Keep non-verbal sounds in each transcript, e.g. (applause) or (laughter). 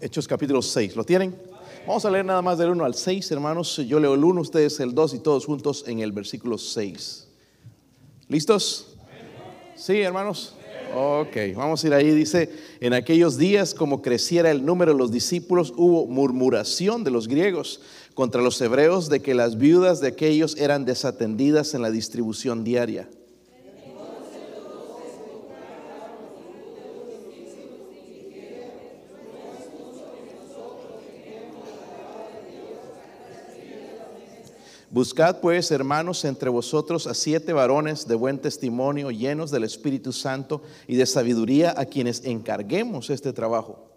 Hechos capítulo 6. ¿Lo tienen? Vamos a leer nada más del 1 al 6, hermanos. Yo leo el 1, ustedes el 2 y todos juntos en el versículo 6. ¿Listos? Sí, hermanos. Ok, vamos a ir ahí. Dice, en aquellos días como creciera el número de los discípulos, hubo murmuración de los griegos contra los hebreos de que las viudas de aquellos eran desatendidas en la distribución diaria. Buscad pues, hermanos, entre vosotros a siete varones de buen testimonio, llenos del Espíritu Santo y de sabiduría, a quienes encarguemos este trabajo.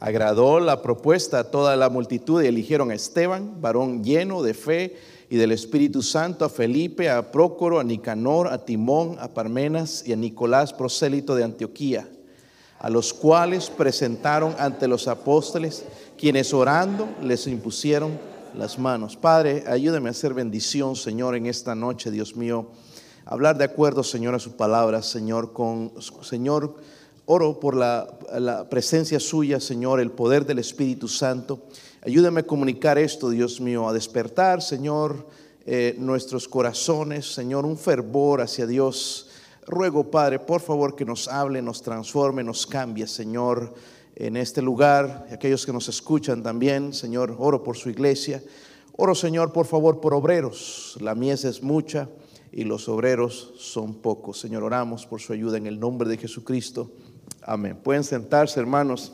Agradó la propuesta a toda la multitud y eligieron a Esteban, varón lleno de fe y del Espíritu Santo, a Felipe, a Prócoro, a Nicanor, a Timón, a Parmenas y a Nicolás, prosélito de Antioquía a los cuales presentaron ante los apóstoles, quienes orando les impusieron las manos. Padre, ayúdame a hacer bendición, Señor, en esta noche, Dios mío. Hablar de acuerdo, Señor, a su palabra, Señor, con Señor, oro por la, presencia suya, Señor, el poder del Espíritu Santo. Ayúdame a comunicar esto, Dios mío, a despertar, Señor, eh, nuestros corazones, Señor, un fervor hacia Dios Ruego, Padre, por favor, que nos hable, nos transforme, nos cambie, Señor, en este lugar. Y aquellos que nos escuchan también, Señor, oro por su iglesia. Oro, Señor, por favor, por obreros. La mies es mucha y los obreros son pocos. Señor, oramos por su ayuda en el nombre de Jesucristo. Amén. Pueden sentarse, hermanos.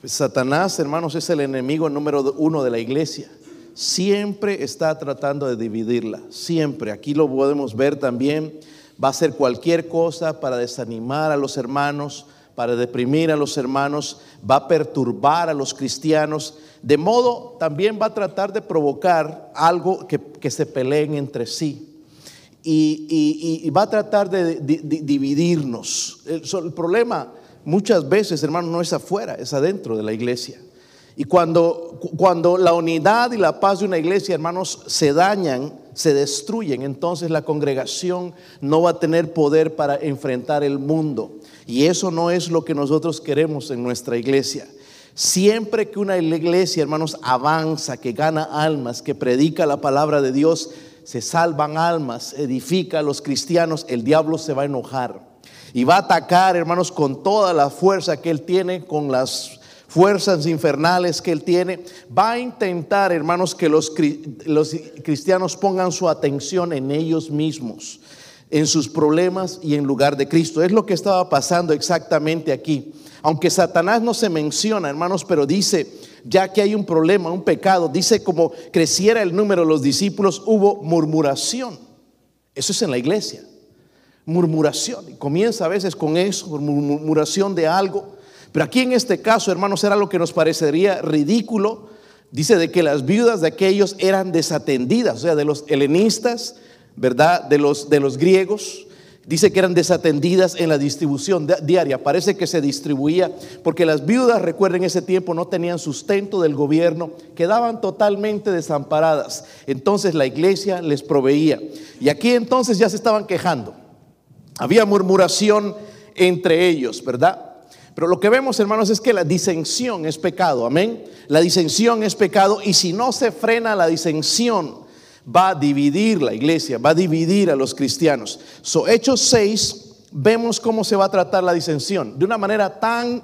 Pues Satanás, hermanos, es el enemigo número uno de la iglesia siempre está tratando de dividirla, siempre. Aquí lo podemos ver también. Va a hacer cualquier cosa para desanimar a los hermanos, para deprimir a los hermanos, va a perturbar a los cristianos. De modo, también va a tratar de provocar algo que, se peleen entre sí. Y, va a tratar de, dividirnos. el problema muchas veces, hermanos, no es afuera, es adentro de la iglesia. Y cuando, cuando la unidad y la paz de una iglesia, hermanos, se dañan, se destruyen, entonces la congregación no va a tener poder para enfrentar el mundo. Y eso no es lo que nosotros queremos en nuestra iglesia. Siempre que una iglesia, hermanos, avanza, que gana almas, que predica la palabra de Dios, se salvan almas, edifica a los cristianos, el diablo se va a enojar. Y va a atacar, hermanos, con toda la fuerza que él tiene, con las fuerzas infernales que él tiene, va a intentar, hermanos, que los, cristianos pongan su atención en ellos mismos, en sus problemas y en lugar de Cristo. Es lo que estaba pasando exactamente aquí. Aunque Satanás no se menciona, hermanos, pero dice, ya que hay un problema, un pecado, dice como creciera el número de los discípulos, hubo murmuración. Eso es en la iglesia. Murmuración. Y comienza a veces con eso, murmuración de algo. Pero aquí en este caso, hermanos, era lo que nos parecería ridículo. Dice de que las viudas de aquellos eran desatendidas, o sea, de los helenistas, ¿verdad? De los, de los griegos. Dice que eran desatendidas en la distribución diaria. Parece que se distribuía porque las viudas, recuerden, ese tiempo no tenían sustento del gobierno, quedaban totalmente desamparadas. Entonces la iglesia les proveía. Y aquí entonces ya se estaban quejando. Había murmuración entre ellos, ¿verdad? Pero lo que vemos, hermanos, es que la disensión es pecado. Amén. La disensión es pecado y si no se frena la disensión, va a dividir la iglesia, va a dividir a los cristianos. So, Hechos 6, vemos cómo se va a tratar la disensión. De una manera tan,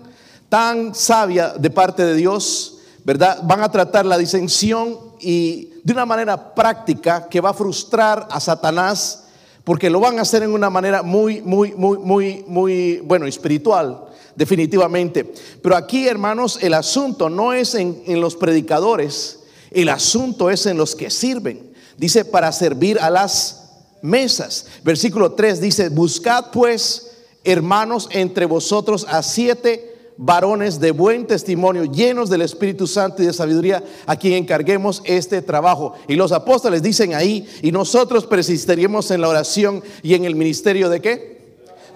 tan sabia de parte de Dios, ¿verdad? Van a tratar la disensión y de una manera práctica que va a frustrar a Satanás porque lo van a hacer en una manera muy, muy, muy, muy, muy, bueno, espiritual definitivamente. Pero aquí, hermanos, el asunto no es en, los predicadores, el asunto es en los que sirven. Dice, para servir a las mesas. Versículo 3 dice, buscad pues, hermanos, entre vosotros a siete varones de buen testimonio, llenos del Espíritu Santo y de sabiduría, a quien encarguemos este trabajo. Y los apóstoles dicen ahí, y nosotros persistiríamos en la oración y en el ministerio de qué?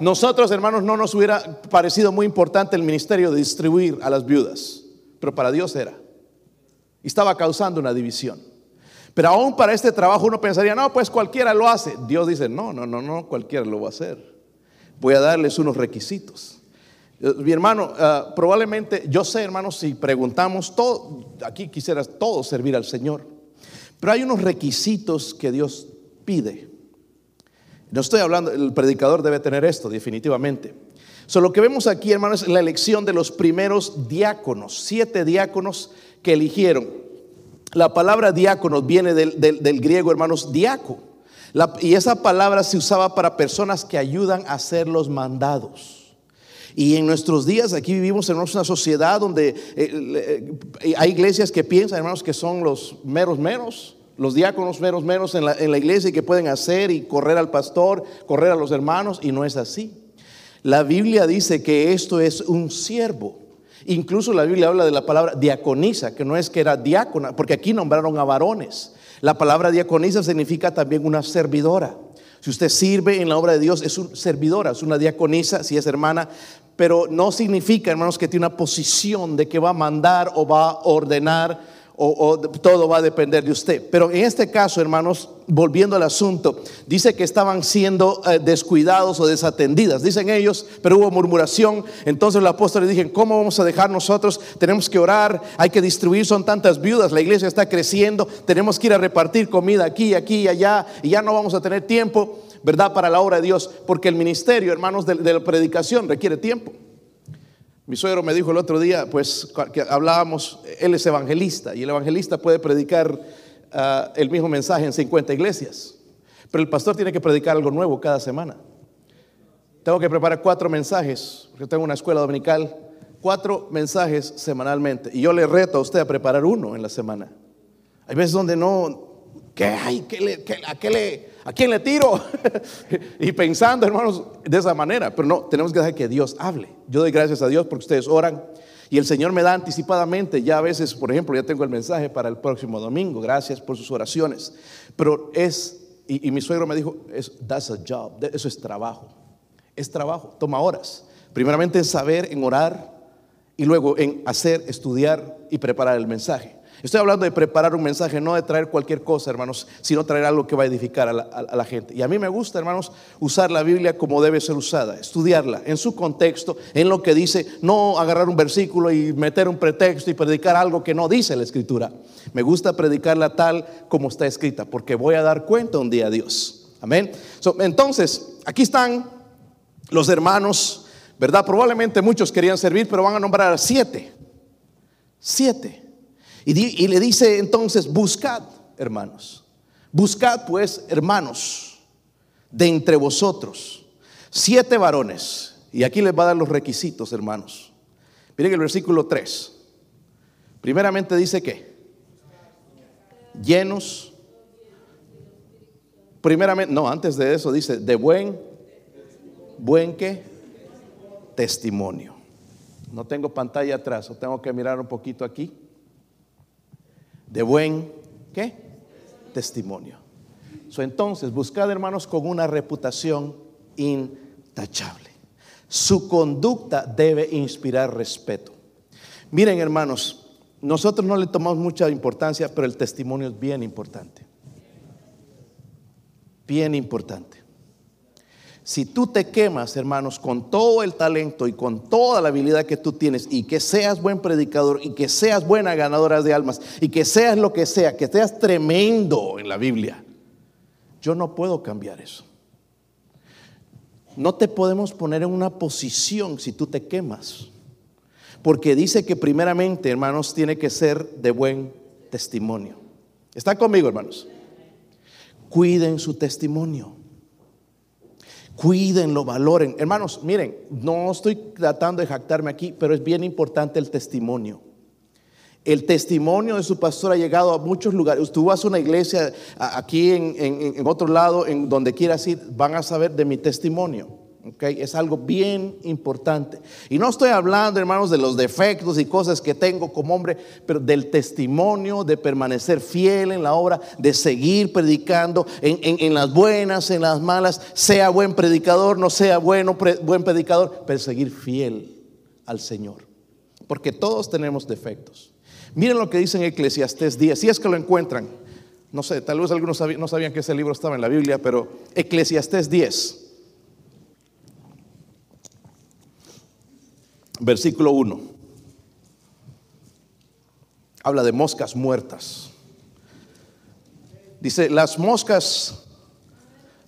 Nosotros, hermanos, no nos hubiera parecido muy importante el ministerio de distribuir a las viudas, pero para Dios era. Y estaba causando una división. Pero aún para este trabajo uno pensaría, no, pues cualquiera lo hace. Dios dice, no, no, no, no, cualquiera lo va a hacer. Voy a darles unos requisitos. Eh, mi hermano, ah, probablemente, yo sé, hermano, si preguntamos todo, aquí quisieras todo servir al Señor. Pero hay unos requisitos que Dios pide. No estoy hablando, el predicador debe tener esto, definitivamente. So, lo que vemos aquí, hermanos, es la elección de los primeros diáconos, siete diáconos que eligieron. La palabra diáconos viene del, griego, hermanos, diaco. y esa palabra se usaba para personas que ayudan a hacer los mandados. Y en nuestros días aquí vivimos en una sociedad donde eh, eh, hay iglesias que piensan, hermanos, que son los meros meros, los diáconos meros meros en la, en la iglesia y que pueden hacer y correr al pastor, correr a los hermanos, y no es así. La Biblia dice que esto es un siervo. Incluso la Biblia habla de la palabra diaconisa, que no es que era diácona, porque aquí nombraron a varones. La palabra diaconisa significa también una servidora. Si usted sirve en la obra de Dios, es una servidora, es una diaconisa, si es hermana, pero no significa, hermanos, que tiene una posición de que va a mandar o va a ordenar o, todo va a depender de usted. Pero en este caso, hermanos, volviendo al asunto, dice que estaban siendo eh, descuidados o desatendidas, dicen ellos, pero hubo murmuración. Entonces los apóstoles dijeron, ¿cómo vamos a dejar nosotros? Tenemos que orar, hay que distribuir, son tantas viudas, la iglesia está creciendo, tenemos que ir a repartir comida aquí, aquí y allá, y ya no vamos a tener tiempo, ¿verdad? Para la obra de Dios, porque el ministerio, hermanos, de la predicación requiere tiempo. Mi suegro me dijo el otro día, pues que hablábamos, él es evangelista y el evangelista puede predicar ah, el mismo mensaje en 50 iglesias, pero el pastor tiene que predicar algo nuevo cada semana. Tengo que preparar cuatro mensajes, porque tengo una escuela dominical, cuatro mensajes semanalmente. Y yo le reto a usted a preparar uno en la semana. Hay veces donde no, ¿qué hay? ¿A qué le, ¿A quién le tiro? (laughs) y pensando, hermanos, de esa manera. Pero no, tenemos que dejar que Dios hable. Yo doy gracias a Dios porque ustedes oran. Y el Señor me da anticipadamente, ya a veces, por ejemplo, ya tengo el mensaje para el próximo domingo. Gracias por sus oraciones. Pero es, y, mi suegro me dijo, es, that's a job, eso es trabajo. Es trabajo, toma horas. Primeramente en saber, en orar, y luego en hacer, estudiar y preparar el mensaje. Estoy hablando de preparar un mensaje, no de traer cualquier cosa, hermanos, sino traer algo que va a edificar a la, gente. Y a mí me gusta, hermanos, usar la Biblia como debe ser usada, estudiarla en su contexto, en lo que dice, no agarrar un versículo y meter un pretexto y predicar algo que no dice la Escritura. Me gusta predicarla tal como está escrita, porque voy a dar cuenta un día a Dios. Amén. entonces, aquí están los hermanos, ¿verdad? Probablemente muchos querían servir, pero van a nombrar a siete. Siete. Y, le dice entonces, buscad, hermanos. Buscad pues, hermanos, de entre vosotros, siete varones. Y aquí les va a dar los requisitos, hermanos. Miren el versículo 3. Primeramente dice que llenos. Primeramente, no, antes de eso dice de buen, buen qué? Testimonio. No tengo pantalla atrás, o tengo que mirar un poquito aquí de buen ¿qué? testimonio. entonces, buscad hermanos con una reputación intachable. Su conducta debe inspirar respeto. Miren hermanos, nosotros no le tomamos mucha importancia, pero el testimonio es bien importante. Bien importante. Si tú te quemas, hermanos, con todo el talento y con toda la habilidad que tú tienes y que seas buen predicador y que seas buena ganadora de almas y que seas lo que sea, que seas tremendo en la Biblia, yo no puedo cambiar eso. No te podemos poner en una posición si tú te quemas. Porque dice que primeramente, hermanos, tiene que ser de buen testimonio. ¿Están conmigo, hermanos? Cuiden su testimonio cuídenlo, valoren. Hermanos, miren, no estoy tratando de jactarme aquí, pero es bien importante el testimonio. El testimonio de su pastor ha llegado a muchos lugares. Tú vas a una iglesia aquí en, en otro lado, en donde quieras ir, van a saber de mi testimonio. Es algo bien importante. Y no estoy hablando, hermanos, de los defectos y cosas que tengo como hombre, pero del testimonio de permanecer fiel en la obra, de seguir predicando en, en las buenas, en las malas, sea buen predicador, no sea bueno, buen predicador, pero seguir fiel al Señor. Porque todos tenemos defectos. Miren lo que dice en Eclesiastés 10, si es que lo encuentran. No sé, tal vez algunos no sabían que ese libro estaba en la Biblia, pero Eclesiastés 10, versículo 1. Habla de moscas muertas. Dice, las moscas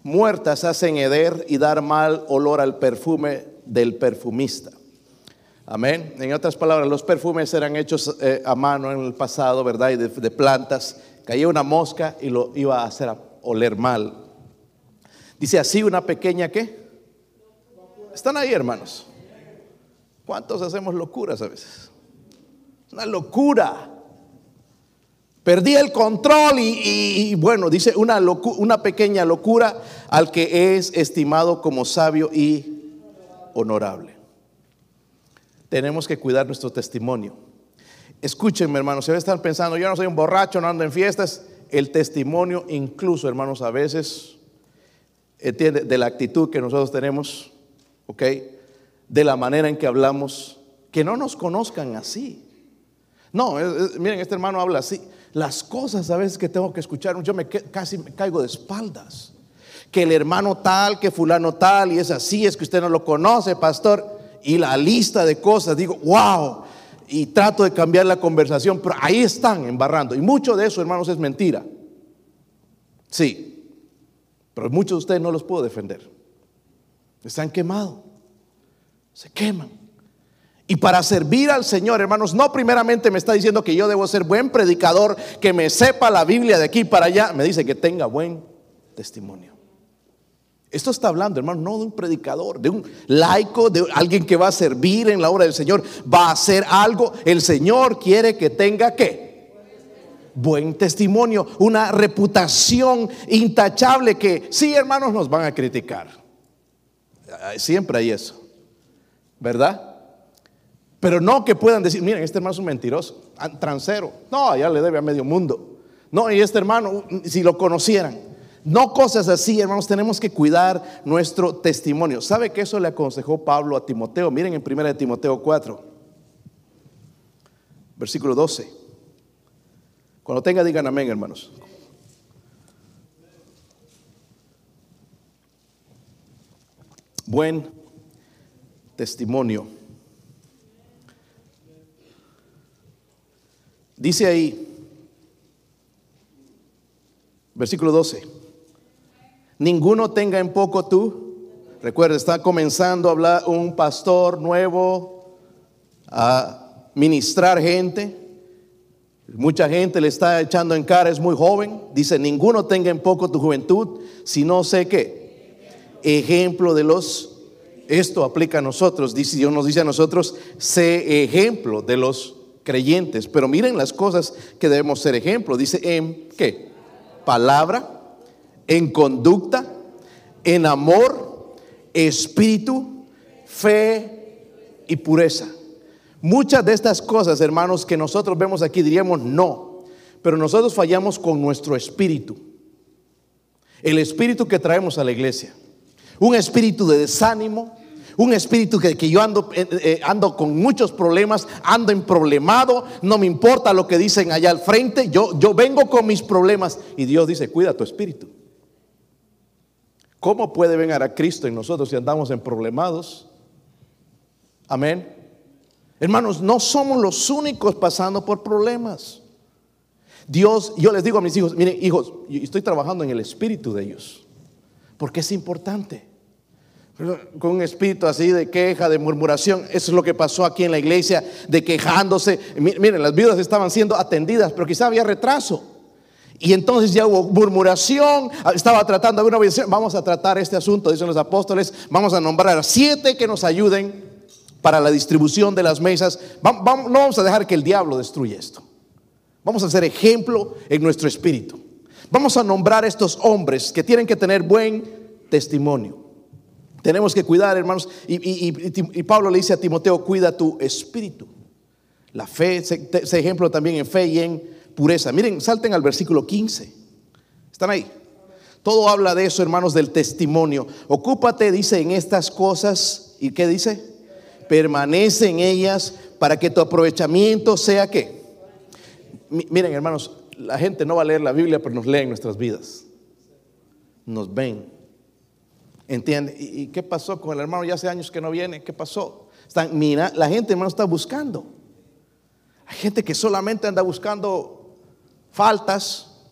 muertas hacen heder y dar mal olor al perfume del perfumista. Amén. En otras palabras, los perfumes eran hechos eh, a mano en el pasado, ¿verdad? Y de, plantas. Caía una mosca y lo iba a hacer oler mal. Dice así una pequeña qué. Están ahí, hermanos. ¿Cuántos hacemos locuras a veces? Una locura. Perdí el control y, bueno, dice una, pequeña locura al que es estimado como sabio y honorable. Tenemos que cuidar nuestro testimonio. Escúchenme, hermanos, si están pensando, yo no soy un borracho, no ando en fiestas, el testimonio incluso, hermanos, a veces, de la actitud que nosotros tenemos, ¿ok? De la manera en que hablamos, que no nos conozcan así. No, miren, este hermano habla así las cosas a veces que tengo que escuchar, yo me casi me caigo de espaldas. Que el hermano tal, que fulano tal, y es así, es que usted no lo conoce, pastor. Y la lista de cosas, digo, wow. Y trato de cambiar la conversación, pero ahí están embarrando. Y mucho de eso, hermanos, es mentira. Sí, pero muchos de ustedes no los puedo defender. Están quemados, se queman. Y para servir al Señor, hermanos, no primeramente me está diciendo que yo debo ser buen predicador, que me sepa la Biblia de aquí para allá, me dice que tenga buen testimonio. Esto está hablando, hermano, no de un predicador, de un laico, de alguien que va a servir en la obra del Señor, va a hacer algo. El Señor quiere que tenga qué? Buen testimonio, una reputación intachable que sí, hermanos, nos van a criticar. Siempre hay eso, ¿verdad? Pero no que puedan decir, miren, este hermano es un mentiroso, transero. No, ya le debe a medio mundo. No, y este hermano, si lo conocieran. No cosas así, hermanos, tenemos que cuidar nuestro testimonio. ¿Sabe que eso le aconsejó Pablo a Timoteo? Miren en 1 Timoteo 4, versículo 12. Cuando tenga, digan amén, hermanos. Buen testimonio. Dice ahí, versículo 12, ninguno tenga en poco tú. Recuerda, está comenzando a hablar un pastor nuevo a ministrar gente. Mucha gente le está echando en cara, es muy joven. Dice, ninguno tenga en poco tu juventud, si no sé qué. Ejemplo de los, esto aplica a nosotros, dice, Dios nos dice a nosotros, sé ejemplo de los creyentes. Pero miren las cosas que debemos ser ejemplo. Dice en qué? Palabra, en conducta, en amor, espíritu, fe y pureza. Muchas de estas cosas, hermanos, que nosotros vemos aquí diríamos no, pero nosotros fallamos con nuestro espíritu. El espíritu que traemos a la iglesia. Un espíritu de desánimo, un espíritu que, que yo ando, eh, eh, ando con muchos problemas, ando en problemado, no me importa lo que dicen allá al frente, yo, yo vengo con mis problemas y Dios dice, cuida tu espíritu. ¿Cómo puede venir a Cristo en nosotros si andamos en problemados? Amén. Hermanos, no somos los únicos pasando por problemas. Dios, yo les digo a mis hijos, miren hijos, estoy trabajando en el espíritu de ellos, porque es importante con un espíritu así de queja, de murmuración. Eso es lo que pasó aquí en la iglesia, de quejándose. Miren, las viudas estaban siendo atendidas, pero quizá había retraso. Y entonces ya hubo murmuración, estaba tratando de una obediencia. Vamos a tratar este asunto, dicen los apóstoles. Vamos a nombrar a siete que nos ayuden para la distribución de las mesas. no vamos a dejar que el diablo destruya esto. Vamos a hacer ejemplo en nuestro espíritu. Vamos a nombrar a estos hombres que tienen que tener buen testimonio. Tenemos que cuidar, hermanos. Y, Pablo le dice a Timoteo, cuida tu espíritu. La fe, ese ejemplo también en fe y en pureza. Miren, salten al versículo 15. ¿Están ahí? Todo habla de eso, hermanos, del testimonio. Ocúpate, dice, en estas cosas. ¿Y qué dice? Permanece en ellas para que tu aprovechamiento sea qué. Miren, hermanos, la gente no va a leer la Biblia, pero nos leen nuestras vidas. Nos ven. ¿Entiende? ¿Y, qué pasó con el hermano? Ya hace años que no viene. ¿Qué pasó? Están, mira, la gente, hermano, está buscando. Hay gente que solamente anda buscando faltas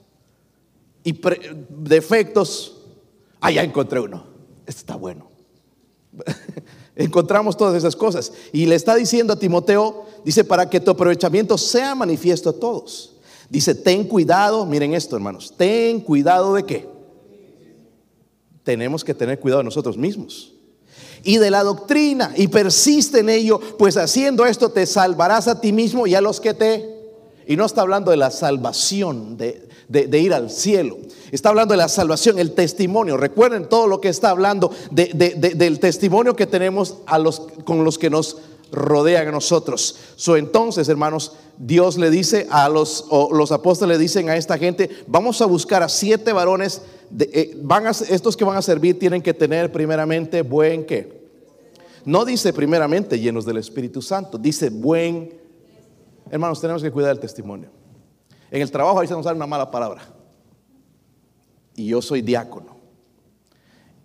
y defectos. Ah, ya encontré uno. Este está bueno. (laughs) Encontramos todas esas cosas. Y le está diciendo a Timoteo, dice, para que tu aprovechamiento sea manifiesto a todos. Dice, ten cuidado, miren esto hermanos, ten cuidado de qué. Tenemos que tener cuidado de nosotros mismos. Y de la doctrina, y persiste en ello, pues haciendo esto te salvarás a ti mismo y a los que te... Y no está hablando de la salvación, de, de, ir al cielo. Está hablando de la salvación, el testimonio. Recuerden todo lo que está hablando del testimonio que tenemos a los, con los que nos rodean a nosotros. So, entonces, hermanos, Dios le dice a los, o los apóstoles le dicen a esta gente, vamos a buscar a siete varones, eh, van a, estos que van a servir tienen que tener primeramente buen qué. No dice primeramente llenos del Espíritu Santo, dice buen. Hermanos, tenemos que cuidar el testimonio. En el trabajo ahí se nos sale una mala palabra. Y yo soy diácono.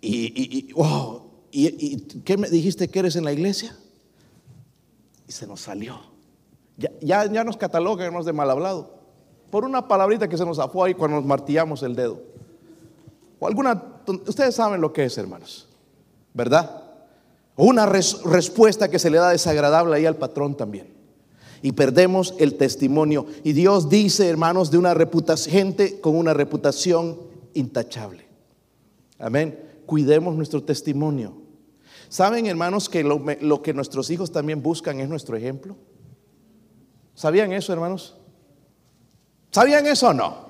Y, y, ¿qué me dijiste que eres en la iglesia? Y se nos salió. Ya, ya, nos catalogan de mal hablado. Por una palabrita que se nos afó ahí cuando nos martillamos el dedo. O alguna, ustedes saben lo que es, hermanos. ¿Verdad? O una respuesta que se le da desagradable ahí al patrón también y perdemos el testimonio. Y Dios dice, hermanos, de una reputación, gente con una reputación intachable. Amén. Cuidemos nuestro testimonio. ¿Saben, hermanos, que lo, que nuestros hijos también buscan es nuestro ejemplo? ¿Sabían eso, hermanos? ¿Sabían eso o no?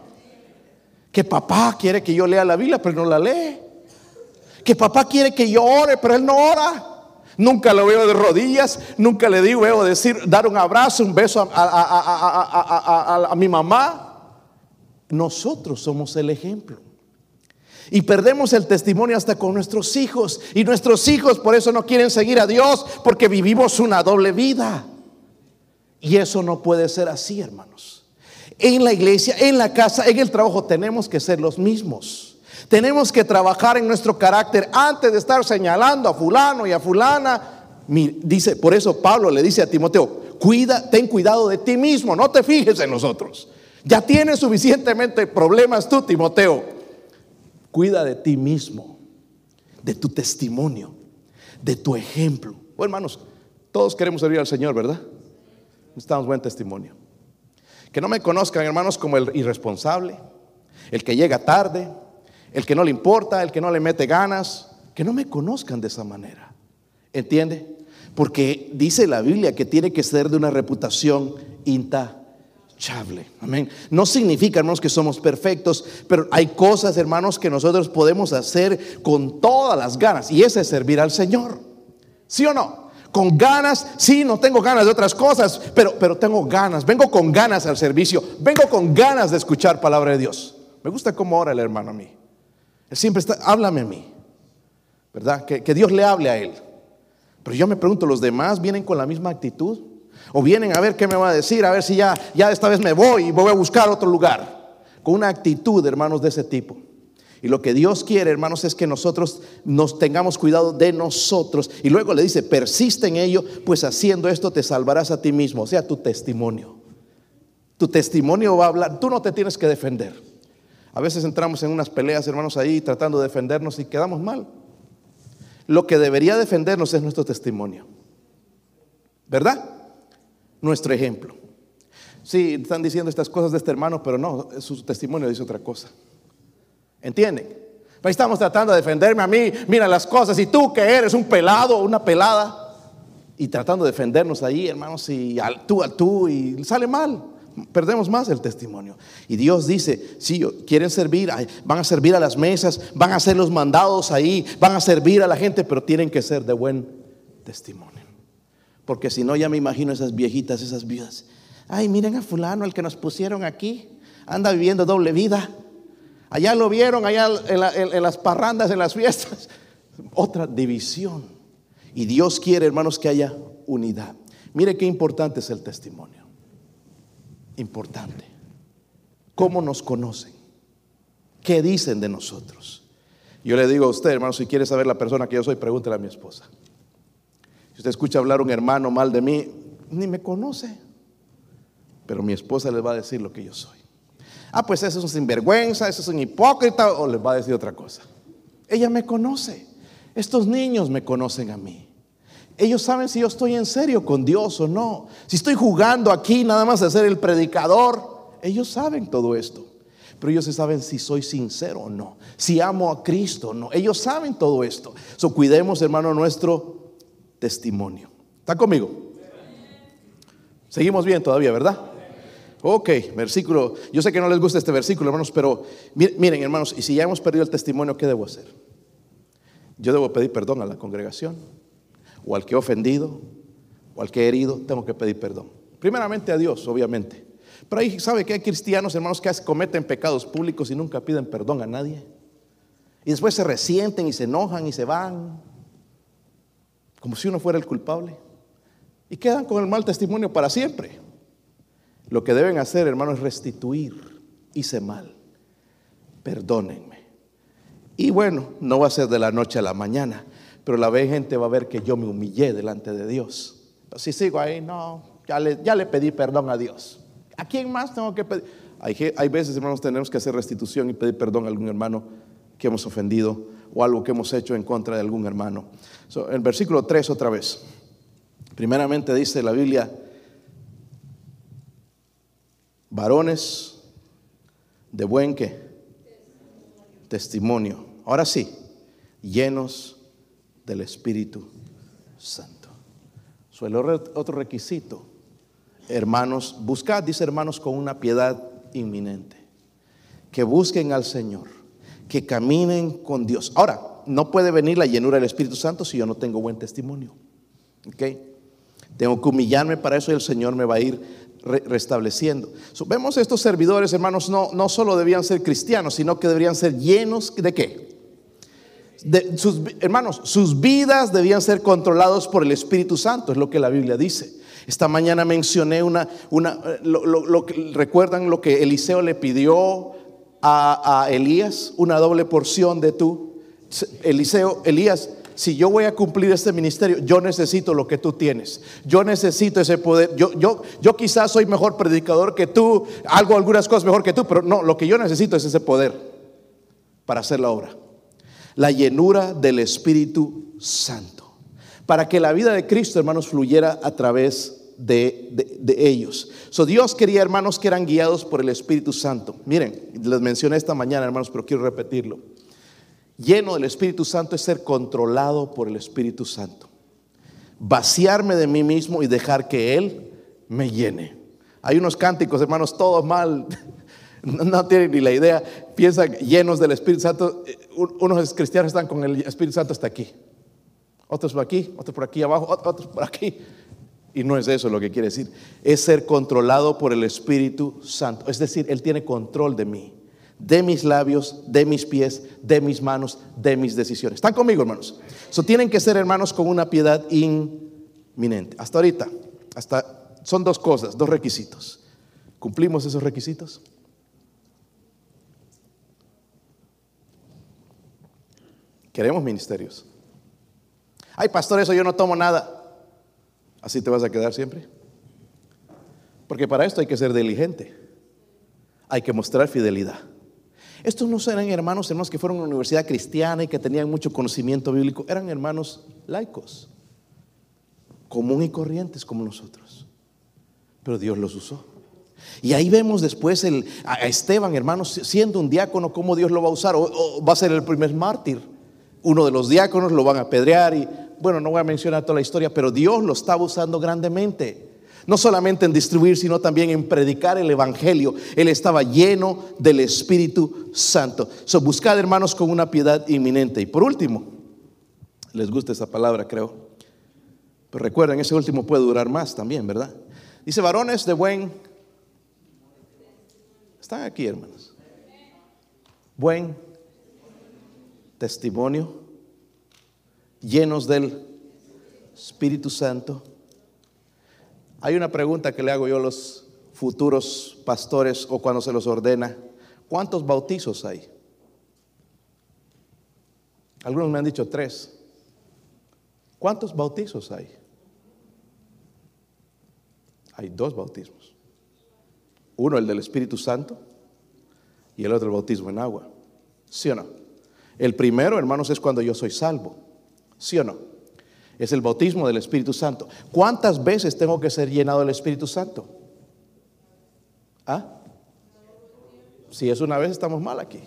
Que papá quiere que yo lea la Biblia, pero no la lee. Que papá quiere que yo ore, pero él no ora. Nunca lo veo de rodillas, nunca le digo, veo decir, dar un abrazo, un beso a, mi mamá. Nosotros somos el ejemplo. Y perdemos el testimonio hasta con nuestros hijos. Y nuestros hijos por eso no quieren seguir a Dios, porque vivimos una doble vida. Y eso no puede ser así, hermanos. En la iglesia, en la casa, en el trabajo tenemos que ser los mismos. Tenemos que trabajar en nuestro carácter antes de estar señalando a fulano y a fulana. Dice, por eso Pablo le dice a Timoteo, cuida, ten cuidado de ti mismo, no te fijes en nosotros. Ya tienes suficientemente problemas tú, Timoteo. Cuida de ti mismo, de tu testimonio, de tu ejemplo. Bueno, hermanos, todos queremos servir al Señor, ¿verdad? Necesitamos buen testimonio. Que no me conozcan, hermanos, como el irresponsable, el que llega tarde, el que no le importa, el que no le mete ganas, que no me conozcan de esa manera. ¿Entiende? Porque dice la Biblia que tiene que ser de una reputación intachable. Amén. No significa, hermanos, que somos perfectos, pero hay cosas, hermanos, que nosotros podemos hacer con todas las ganas. Y ese es servir al Señor. ¿Sí o no? Con ganas, sí, no tengo ganas de otras cosas, pero, pero tengo ganas. Vengo con ganas al servicio. Vengo con ganas de escuchar palabra de Dios. Me gusta cómo ora el hermano a mí. Él siempre está, háblame a mí, ¿verdad? Que, que Dios le hable a él. Pero yo me pregunto, ¿los demás vienen con la misma actitud? ¿O vienen a ver qué me va a decir? A ver si ya, ya esta vez me voy y voy a buscar otro lugar. Con una actitud, hermanos, de ese tipo. Y lo que Dios quiere, hermanos, es que nosotros nos tengamos cuidado de nosotros. Y luego le dice, persiste en ello, pues haciendo esto te salvarás a ti mismo, o sea, tu testimonio. Tu testimonio va a hablar, tú no te tienes que defender. A veces entramos en unas peleas, hermanos, ahí tratando de defendernos y quedamos mal. Lo que debería defendernos es nuestro testimonio. ¿Verdad? Nuestro ejemplo. Sí, están diciendo estas cosas de este hermano, pero no, su testimonio dice otra cosa. ¿Entienden? Ahí estamos tratando de defenderme a mí, mira las cosas, y tú que eres un pelado una pelada, y tratando de defendernos ahí, hermanos, y al tú a tú, y sale mal perdemos más el testimonio. Y Dios dice, si quieren servir, van a servir a las mesas, van a ser los mandados ahí, van a servir a la gente, pero tienen que ser de buen testimonio. Porque si no, ya me imagino esas viejitas, esas viudas. Ay, miren a fulano, el que nos pusieron aquí, anda viviendo doble vida. Allá lo vieron, allá en las parrandas, en las fiestas. (laughs) Otra división. Y Dios quiere, hermanos, que haya unidad. Mire qué importante es el testimonio importante. ¿Cómo nos conocen? ¿Qué dicen de nosotros? Yo le digo a usted, hermano, si quiere saber la persona que yo soy, pregúntele a mi esposa. Si usted escucha hablar un hermano mal de mí, ni me conoce. Pero mi esposa le va a decir lo que yo soy. Ah, pues eso es un sinvergüenza, eso es un hipócrita, o le va a decir otra cosa. Ella me conoce. Estos niños me conocen a mí. Ellos saben si yo estoy en serio con Dios o no. Si estoy jugando aquí nada más de ser el predicador. Ellos saben todo esto. Pero ellos saben si soy sincero o no. Si amo a Cristo o no. Ellos saben todo esto. So, cuidemos, hermano, nuestro testimonio. ¿Está conmigo? Seguimos bien todavía, ¿verdad? Ok, versículo. Yo sé que no les gusta este versículo, hermanos, pero miren, hermanos, y si ya hemos perdido el testimonio, ¿qué debo hacer? Yo debo pedir perdón a la congregación, o al que he ofendido, o al que he herido, tengo que pedir perdón. Primeramente a Dios, obviamente. Pero ahí sabe que hay cristianos, hermanos, que cometen pecados públicos y nunca piden perdón a nadie. Y después se resienten y se enojan y se van, como si uno fuera el culpable. Y quedan con el mal testimonio para siempre. Lo que deben hacer, hermanos, es restituir. Hice mal. Perdónenme. Y bueno, no va a ser de la noche a la mañana, pero la vez gente va a ver que yo me humillé delante de Dios. si sigo ahí, no, ya le, ya le pedí perdón a Dios. ¿A quién más tengo que pedir? Hay, hay veces, hermanos, tenemos que hacer restitución y pedir perdón a algún hermano que hemos ofendido o algo que hemos hecho en contra de algún hermano. En el versículo 3 otra vez. Primeramente dice la Biblia, varones de buen que testimonio. Ahora sí, llenos del Espíritu Santo. Suele otro requisito, hermanos, buscad, dice hermanos, con una piedad inminente. Que busquen al Señor, que caminen con Dios. Ahora, no puede venir la llenura del Espíritu Santo si yo no tengo buen testimonio. ¿Ok? Tengo que humillarme para eso y el Señor me va a ir restableciendo. vemos estos servidores, hermanos, no, no solo debían ser cristianos, sino que deberían ser llenos de qué? De sus, hermanos, sus vidas debían ser controlados por el Espíritu Santo, es lo que la Biblia dice. Esta mañana mencioné una, una lo, recuerdan lo que Eliseo le pidió a, a Elías, una doble porción de tú. Eliseo, Elías, si yo voy a cumplir este ministerio, yo necesito lo que tú tienes. Yo necesito ese poder. Yo, yo, yo quizás soy mejor predicador que tú, hago algunas cosas mejor que tú, pero no, lo que yo necesito es ese poder para hacer la obra. La llenura del Espíritu Santo. Para que la vida de Cristo, hermanos, fluyera a través de, ellos. So, Dios quería, hermanos, que eran guiados por el Espíritu Santo. Miren, les mencioné esta mañana, hermanos, pero quiero repetirlo lleno del Espíritu Santo es ser controlado por el Espíritu Santo. Vaciarme de mí mismo y dejar que Él me llene. Hay unos cánticos, hermanos, todos mal. (laughs) No tienen ni la idea. Piensan llenos del Espíritu Santo. Unos cristianos están con el Espíritu Santo hasta aquí. Otros por aquí, otros por aquí abajo, otros por aquí. Y no es eso lo que quiere decir. Es ser controlado por el Espíritu Santo. Es decir, Él tiene control de mí de mis labios, de mis pies, de mis manos, de mis decisiones. ¿Están conmigo, hermanos? So, tienen que ser hermanos con una piedad inminente. Hasta ahorita, hasta son dos cosas, dos requisitos. ¿Cumplimos esos requisitos? Queremos ministerios. Ay, pastor, eso yo no tomo nada. ¿Así te vas a quedar siempre? Porque para esto hay que ser diligente. Hay que mostrar fidelidad. Estos no eran hermanos, hermanos que fueron a una universidad cristiana y que tenían mucho conocimiento bíblico, eran hermanos laicos, común y corrientes como nosotros. Pero Dios los usó. Y ahí vemos después el, a Esteban, hermanos, siendo un diácono, cómo Dios lo va a usar. O, va a ser el primer mártir. Uno de los diáconos lo van a apedrear y, bueno, no voy a mencionar toda la historia, pero Dios lo estaba usando grandemente no solamente en distribuir, sino también en predicar el Evangelio. Él estaba lleno del Espíritu Santo. So, buscad hermanos con una piedad inminente. Y por último, les gusta esa palabra, creo. Pero recuerden, ese último puede durar más también, ¿verdad? Dice, varones de buen... Están aquí, hermanos. Buen testimonio, llenos del Espíritu Santo hay una pregunta que le hago yo a los futuros pastores o cuando se los ordena, ¿cuántos bautizos hay? Algunos me han dicho tres. ¿Cuántos bautizos hay? Hay dos bautismos. Uno el del Espíritu Santo y el otro el bautismo en agua. ¿Sí o no? El primero, hermanos, es cuando yo soy salvo. ¿Sí o no? Es el bautismo del Espíritu Santo. ¿Cuántas veces tengo que ser llenado del Espíritu Santo? ¿Ah? Si es una vez, estamos mal aquí.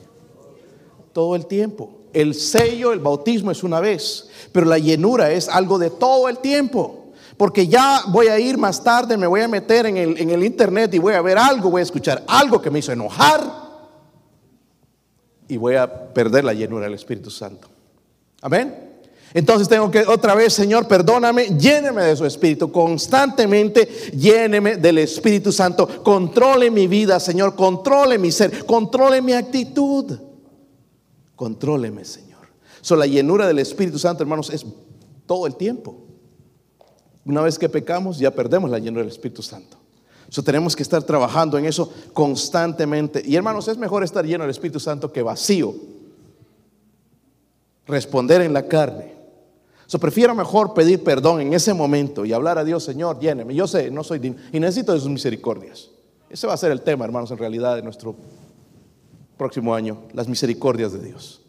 Todo el tiempo. El sello, el bautismo es una vez, pero la llenura es algo de todo el tiempo. Porque ya voy a ir más tarde, me voy a meter en el, en el internet y voy a ver algo, voy a escuchar algo que me hizo enojar y voy a perder la llenura del Espíritu Santo. Amén. Entonces tengo que otra vez, Señor, perdóname, lléneme de su Espíritu, constantemente lléneme del Espíritu Santo, controle mi vida, Señor, controle mi ser, controle mi actitud, contróleme, Señor. So, la llenura del Espíritu Santo, hermanos, es todo el tiempo. Una vez que pecamos, ya perdemos la llenura del Espíritu Santo. So, tenemos que estar trabajando en eso constantemente. Y hermanos, es mejor estar lleno del Espíritu Santo que vacío. Responder en la carne. So, prefiero mejor pedir perdón en ese momento y hablar a Dios, Señor, lléneme. Yo sé, no soy digno y necesito de sus misericordias. Ese va a ser el tema, hermanos, en realidad de nuestro próximo año, las misericordias de Dios.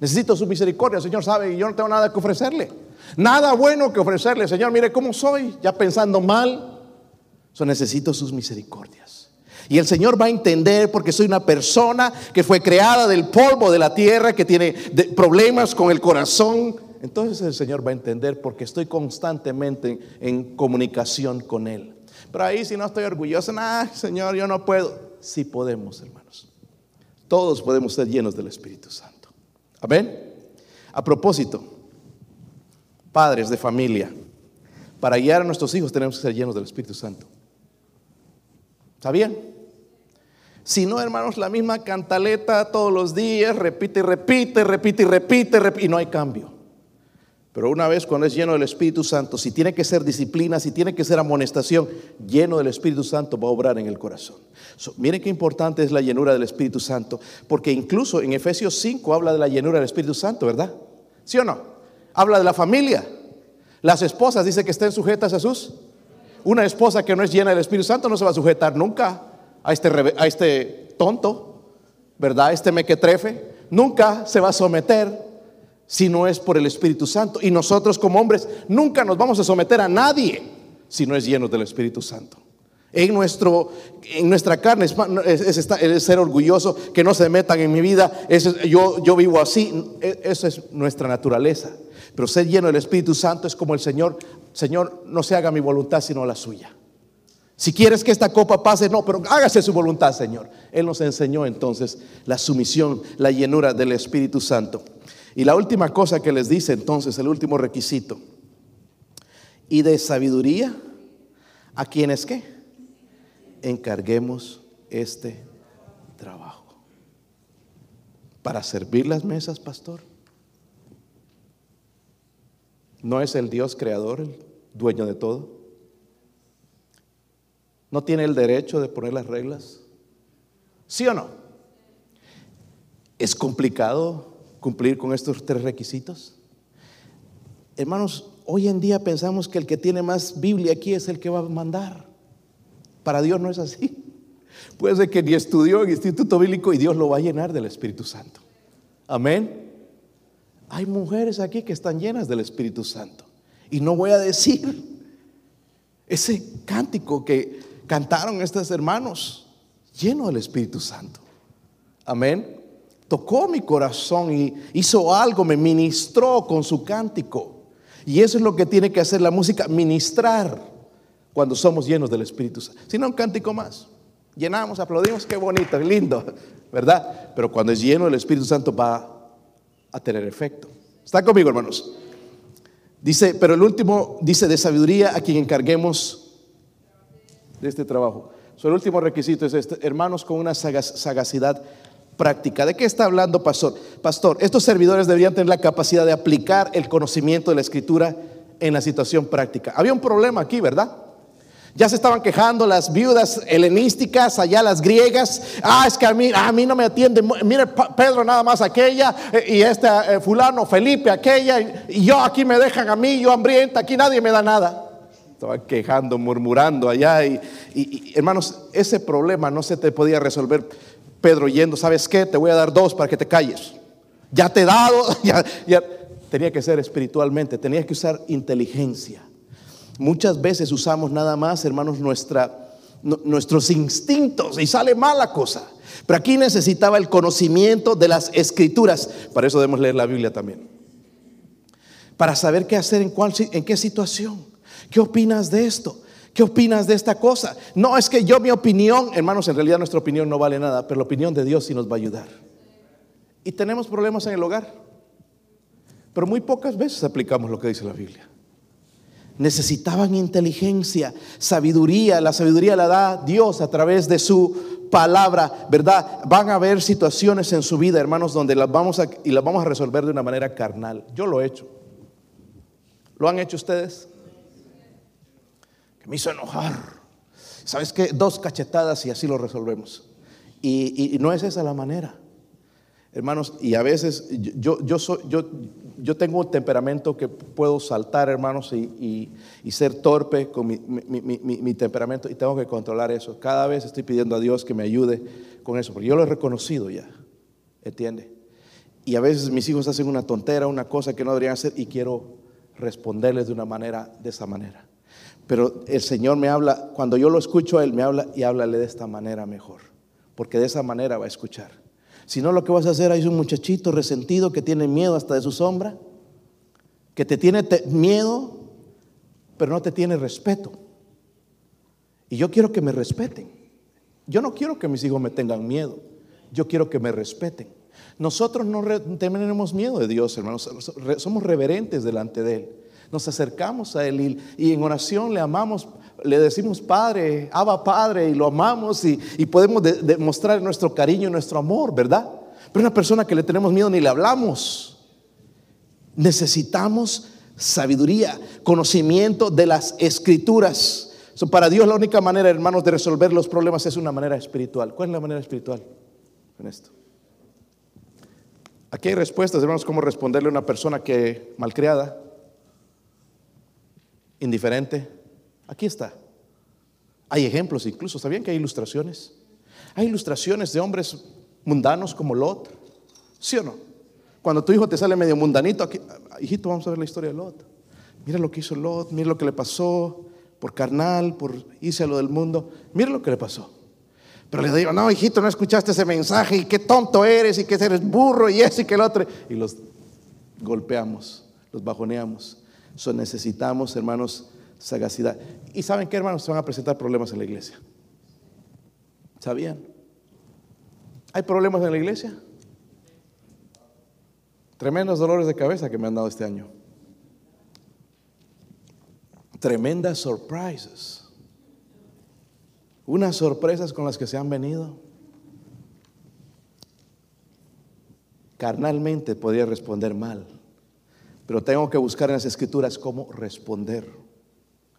Necesito su misericordia, Señor sabe, y yo no tengo nada que ofrecerle. Nada bueno que ofrecerle, Señor, mire cómo soy, ya pensando mal. So, necesito sus misericordias. Y el Señor va a entender porque soy una persona que fue creada del polvo de la tierra, que tiene problemas con el corazón, entonces el Señor va a entender porque estoy constantemente en comunicación con Él. Pero ahí si no estoy orgulloso, ah, Señor, yo no puedo. Sí podemos, hermanos. Todos podemos ser llenos del Espíritu Santo. Amén. A propósito, padres de familia, para guiar a nuestros hijos tenemos que ser llenos del Espíritu Santo. ¿Está bien? Si no, hermanos, la misma cantaleta todos los días, repite repite, repite repite, repite y no hay cambio. Pero una vez cuando es lleno del Espíritu Santo, si tiene que ser disciplina, si tiene que ser amonestación, lleno del Espíritu Santo va a obrar en el corazón. miren qué importante es la llenura del Espíritu Santo, porque incluso en Efesios 5 habla de la llenura del Espíritu Santo, ¿verdad? ¿Sí o no? Habla de la familia. Las esposas dice que estén sujetas a sus. Una esposa que no es llena del Espíritu Santo no se va a sujetar nunca a este, a este tonto, ¿verdad? A este mequetrefe. Nunca se va a someter si no es por el Espíritu Santo. Y nosotros como hombres nunca nos vamos a someter a nadie si no es lleno del Espíritu Santo. En, nuestro, en nuestra carne es, ser orgulloso, que no se metan en mi vida. yo, yo vivo así, e, eso es nuestra naturaleza. Pero ser lleno del Espíritu Santo es como el Señor, Señor, no se haga mi voluntad sino la suya. Si quieres que esta copa pase, no, pero hágase su voluntad, Señor. Él nos enseñó entonces la sumisión, la llenura del Espíritu Santo. Y la última cosa que les dice entonces, el último requisito, y de sabiduría, ¿a quienes qué? Encarguemos este trabajo. Para servir las mesas, pastor. ¿No es el Dios creador el dueño de todo? ¿No tiene el derecho de poner las reglas? ¿Sí o no? ¿Es complicado cumplir con estos tres requisitos? Hermanos, hoy en día pensamos que el que tiene más Biblia aquí es el que va a mandar. Para Dios no es así. (laughs) Puede ser que ni estudió en Instituto Bíblico y Dios lo va a llenar del Espíritu Santo. Amén. Hay mujeres aquí que están llenas del Espíritu Santo. Y no voy a decir ese cántico que cantaron estos hermanos, lleno del Espíritu Santo. Amén tocó mi corazón y hizo algo, me ministró con su cántico. Y eso es lo que tiene que hacer la música, ministrar cuando somos llenos del Espíritu Santo. Si no, un cántico más. Llenamos, aplaudimos, qué bonito, lindo, (laughs) ¿verdad? Pero cuando es lleno del Espíritu Santo va a tener efecto. ¿Está conmigo, hermanos? Dice, pero el último dice de sabiduría a quien encarguemos de este trabajo. El último requisito es este, hermanos con una sagacidad práctica. ¿De qué está hablando, pastor? Pastor, estos servidores deberían tener la capacidad de aplicar el conocimiento de la escritura en la situación práctica. Había un problema aquí, ¿verdad? Ya se estaban quejando las viudas helenísticas, allá las griegas. Ah, es que a mí, a mí no me atiende. Mire, Pedro nada más aquella eh, y este eh, fulano Felipe aquella. Y yo aquí me dejan a mí, yo hambrienta, aquí nadie me da nada. Estaban quejando, murmurando allá. Y, hermanos, ese problema no se te podía resolver Pedro yendo, ¿sabes qué? Te voy a dar dos para que te calles. Ya te he dado, (laughs) ya, ya. Tenía que ser espiritualmente, tenía que usar inteligencia. Muchas veces usamos nada más, hermanos, nuestra, nuestros instintos y sale mala cosa. Pero aquí necesitaba el conocimiento de las escrituras. Para eso debemos leer la Biblia también. Para saber qué hacer en, cuál, en qué situación. ¿Qué opinas de esto? ¿Qué opinas de esta cosa? No es que yo mi opinión, hermanos, en realidad nuestra opinión no vale nada, pero la opinión de Dios sí nos va a ayudar. Y tenemos problemas en el hogar. Pero muy pocas veces aplicamos lo que dice la Biblia necesitaban inteligencia, sabiduría. La sabiduría la da Dios a través de su palabra, ¿verdad? Van a haber situaciones en su vida, hermanos, donde las vamos a, y las vamos a resolver de una manera carnal. Yo lo he hecho. ¿Lo han hecho ustedes? Me hizo enojar. ¿Sabes qué? Dos cachetadas y así lo resolvemos. Y, y no es esa la manera. Hermanos, y a veces yo, yo, soy, yo, yo tengo un temperamento que puedo saltar, hermanos, y, ser torpe con mi, temperamento y tengo que controlar eso. Cada vez estoy pidiendo a Dios que me ayude con eso, porque yo lo he reconocido ya, ¿entiende? Y a veces mis hijos hacen una tontera, una cosa que no deberían hacer y quiero responderles de una manera, de esa manera. Pero el Señor me habla, cuando yo lo escucho Él, me habla y háblale de esta manera mejor, porque de esa manera va a escuchar. Si no, lo que vas a hacer es un muchachito resentido que tiene miedo hasta de su sombra, que te tiene miedo, pero no te tiene respeto. Y yo quiero que me respeten. Yo no quiero que mis hijos me tengan miedo. Yo quiero que me respeten. Nosotros no tenemos miedo de Dios, hermanos. Somos reverentes delante de Él. Nos acercamos a Él y, en oración le amamos le decimos Padre, Abba Padre, y lo amamos y, podemos demostrar nuestro cariño y nuestro amor, ¿verdad? Pero una persona que le tenemos miedo ni le hablamos. Necesitamos sabiduría, conocimiento de las escrituras. para Dios la única manera, hermanos, de resolver los problemas es una manera espiritual. ¿Cuál es la manera espiritual con esto? Aquí hay respuestas, hermanos, cómo responderle a una persona que malcriada, indiferente, Aquí está. Hay ejemplos incluso. ¿Sabían que hay ilustraciones? Hay ilustraciones de hombres mundanos como Lot. ¿Sí o no? Cuando tu hijo te sale medio mundanito, aquí, hijito, vamos a ver la historia de Lot. Mira lo que hizo Lot, mira lo que le pasó por carnal, por irse a lo del mundo. Mira lo que le pasó. Pero le digo, no, hijito, no escuchaste ese mensaje y qué tonto eres y que eres burro y ese y que el otro. Y los golpeamos, los bajoneamos. So necesitamos, hermanos, sagacidad. ¿Y saben qué, hermanos? Se van a presentar problemas en la iglesia. ¿Sabían? ¿Hay problemas en la iglesia? Tremendos dolores de cabeza que me han dado este año. Tremendas sorpresas. Unas sorpresas con las que se han venido. Carnalmente podría responder mal, pero tengo que buscar en las escrituras cómo responder.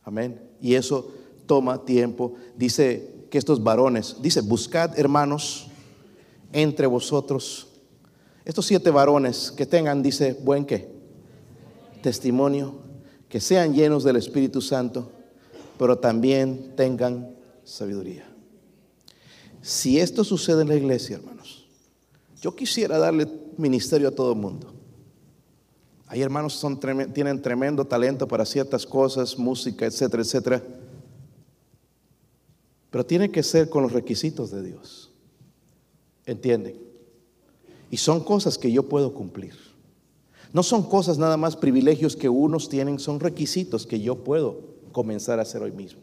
Amén. Y eso toma tiempo. Dice que estos varones, dice, buscad hermanos entre vosotros. Estos siete varones que tengan, dice, buen qué? Testimonio, que sean llenos del Espíritu Santo, pero también tengan sabiduría. Si esto sucede en la iglesia, hermanos, yo quisiera darle ministerio a todo el mundo. Hay hermanos son tienen tremendo talento para ciertas cosas, música, etcétera, etcétera. Pero tiene que ser con los requisitos de Dios. ¿Entienden? Y son cosas que yo puedo cumplir. No son cosas nada más privilegios que unos tienen, son requisitos que yo puedo comenzar a hacer hoy mismo.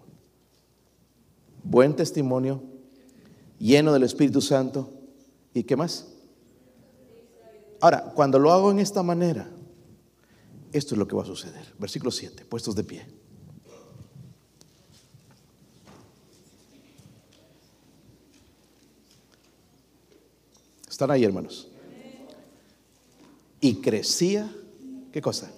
Buen testimonio, lleno del Espíritu Santo. ¿Y qué más? Ahora, cuando lo hago en esta manera, esto es lo que va a suceder. Versículo 7, puestos de pie. Están ahí, hermanos. Y crecía, ¿qué cosa?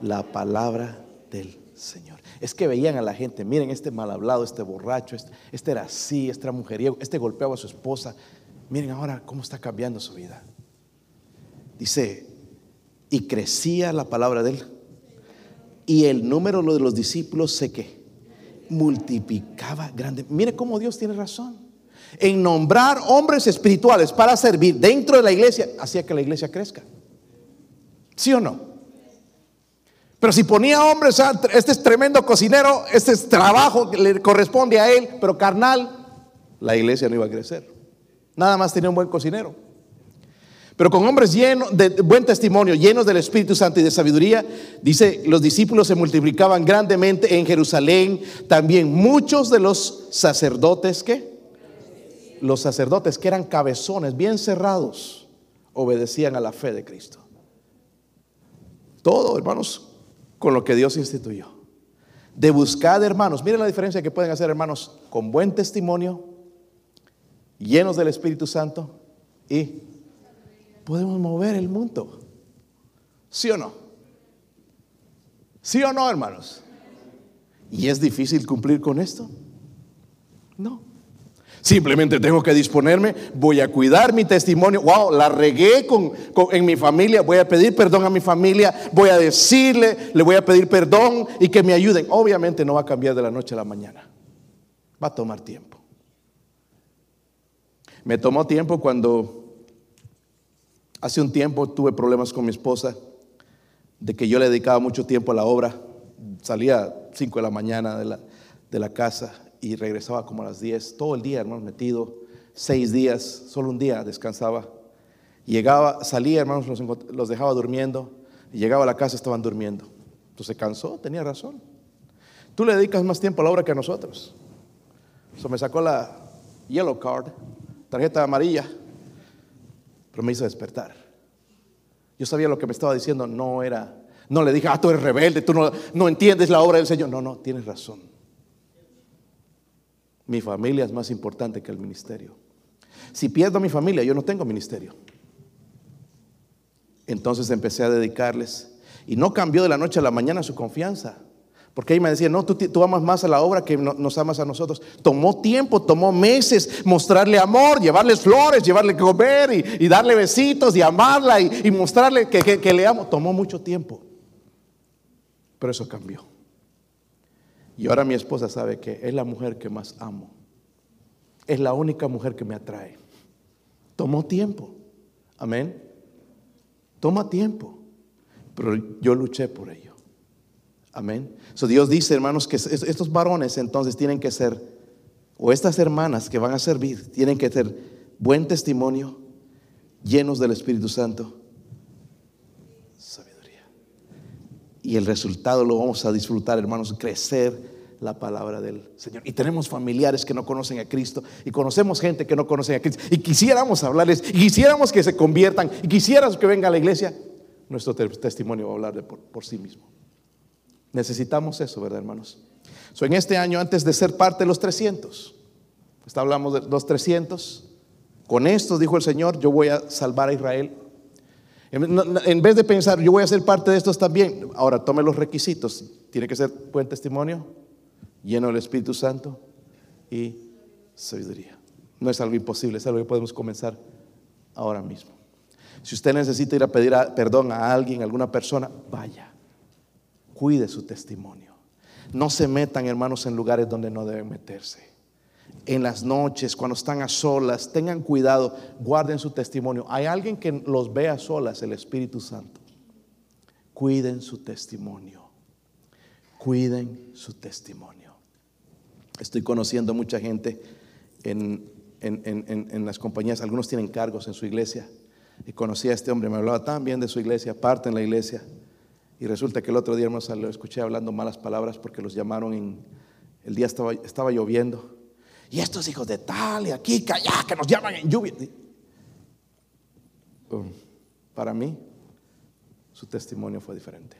La palabra del Señor. Es que veían a la gente, miren este mal hablado, este borracho, este, este era así, este era mujeriego, este golpeaba a su esposa. Miren ahora cómo está cambiando su vida. Dice, y crecía la palabra de él. Y el número de los discípulos se que multiplicaba grande. Mire cómo Dios tiene razón. En nombrar hombres espirituales para servir dentro de la iglesia, hacía que la iglesia crezca. ¿Sí o no? Pero si ponía hombres, este es tremendo cocinero, este es trabajo que le corresponde a él, pero carnal, la iglesia no iba a crecer. Nada más tenía un buen cocinero. Pero con hombres llenos de buen testimonio, llenos del Espíritu Santo y de sabiduría, dice, los discípulos se multiplicaban grandemente en Jerusalén. También muchos de los sacerdotes, ¿qué? Los sacerdotes que eran cabezones, bien cerrados, obedecían a la fe de Cristo. Todo, hermanos, con lo que Dios instituyó. De buscar hermanos. Miren la diferencia que pueden hacer hermanos con buen testimonio, llenos del Espíritu Santo y podemos mover el mundo. ¿Sí o no? ¿Sí o no, hermanos? ¿Y es difícil cumplir con esto? No. Simplemente tengo que disponerme, voy a cuidar mi testimonio. Wow, la regué con, en mi familia, voy a pedir perdón a mi familia, voy a decirle, le voy a pedir perdón y que me ayuden. Obviamente no va a cambiar de la noche a la mañana, va a tomar tiempo. Me tomó tiempo cuando hace un tiempo tuve problemas con mi esposa, de que yo le dedicaba mucho tiempo a la obra, salía 5 de la mañana de la, de la casa y regresaba como a las 10, todo el día, hermanos, metido, seis días, solo un día descansaba. Llegaba, salía, hermanos, los, dejaba durmiendo, y llegaba a la casa, estaban durmiendo. Entonces se cansó, tenía razón. Tú le dedicas más tiempo a la obra que a nosotros. Eso me sacó la yellow card, tarjeta amarilla, pero me hizo despertar. Yo sabía lo que me estaba diciendo, no era, no le dije, ah, tú eres rebelde, tú no, no entiendes la obra del Señor. No, no, tienes razón. Mi familia es más importante que el ministerio. Si pierdo mi familia, yo no tengo ministerio. Entonces empecé a dedicarles. Y no cambió de la noche a la mañana su confianza. Porque ella me decía, no, tú, amas más a la obra que nos amas a nosotros. Tomó tiempo, tomó meses mostrarle amor, llevarles flores, llevarle comer y, darle besitos y amarla y, mostrarle que, que le amo. Tomó mucho tiempo. Pero eso cambió. Y ahora mi esposa sabe que es la mujer que más amo. Es la única mujer que me atrae. Tomó tiempo. Amén. Toma tiempo. Pero yo luché por ello. Amén. So Dios dice, hermanos, que estos varones entonces tienen que ser, o estas hermanas que van a servir, tienen que ser buen testimonio, llenos del Espíritu Santo, sabiduría. Y el resultado lo vamos a disfrutar, hermanos, crecer la palabra del Señor. Y tenemos familiares que no conocen a Cristo y conocemos gente que no conoce a Cristo y quisiéramos hablarles y quisiéramos que se conviertan y quisiéramos que venga a la iglesia. Nuestro testimonio va a hablar de por, sí mismo. Necesitamos eso, ¿verdad, hermanos? So, en este año, antes de ser parte de los 300, está, hablamos de los 300, con esto, dijo el Señor, yo voy a salvar a Israel. En vez de pensar, yo voy a ser parte de estos también, ahora tome los requisitos. Tiene que ser buen testimonio, lleno del Espíritu Santo y sabiduría. No es algo imposible, es algo que podemos comenzar ahora mismo. Si usted necesita ir a pedir perdón a alguien, a alguna persona, vaya. Cuide su testimonio. No se metan, hermanos, en lugares donde no deben meterse. En las noches, cuando están a solas, tengan cuidado, guarden su testimonio. Hay alguien que los ve a solas, el Espíritu Santo. Cuiden su testimonio. Cuiden su testimonio. Estoy conociendo mucha gente en, las compañías, algunos tienen cargos en su iglesia. Y conocí a este hombre, me hablaba tan bien de su iglesia, parte en la iglesia. Y resulta que el otro día, hermanos, lo escuché hablando malas palabras porque los llamaron en. El día estaba, estaba lloviendo. Y estos hijos de tal y aquí, que allá, que nos llaman en lluvia. Para mí, su testimonio fue diferente.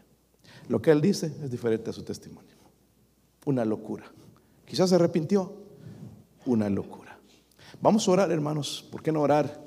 Lo que él dice es diferente a su testimonio. Una locura. Quizás se arrepintió. Una locura. Vamos a orar, hermanos. ¿Por qué no orar?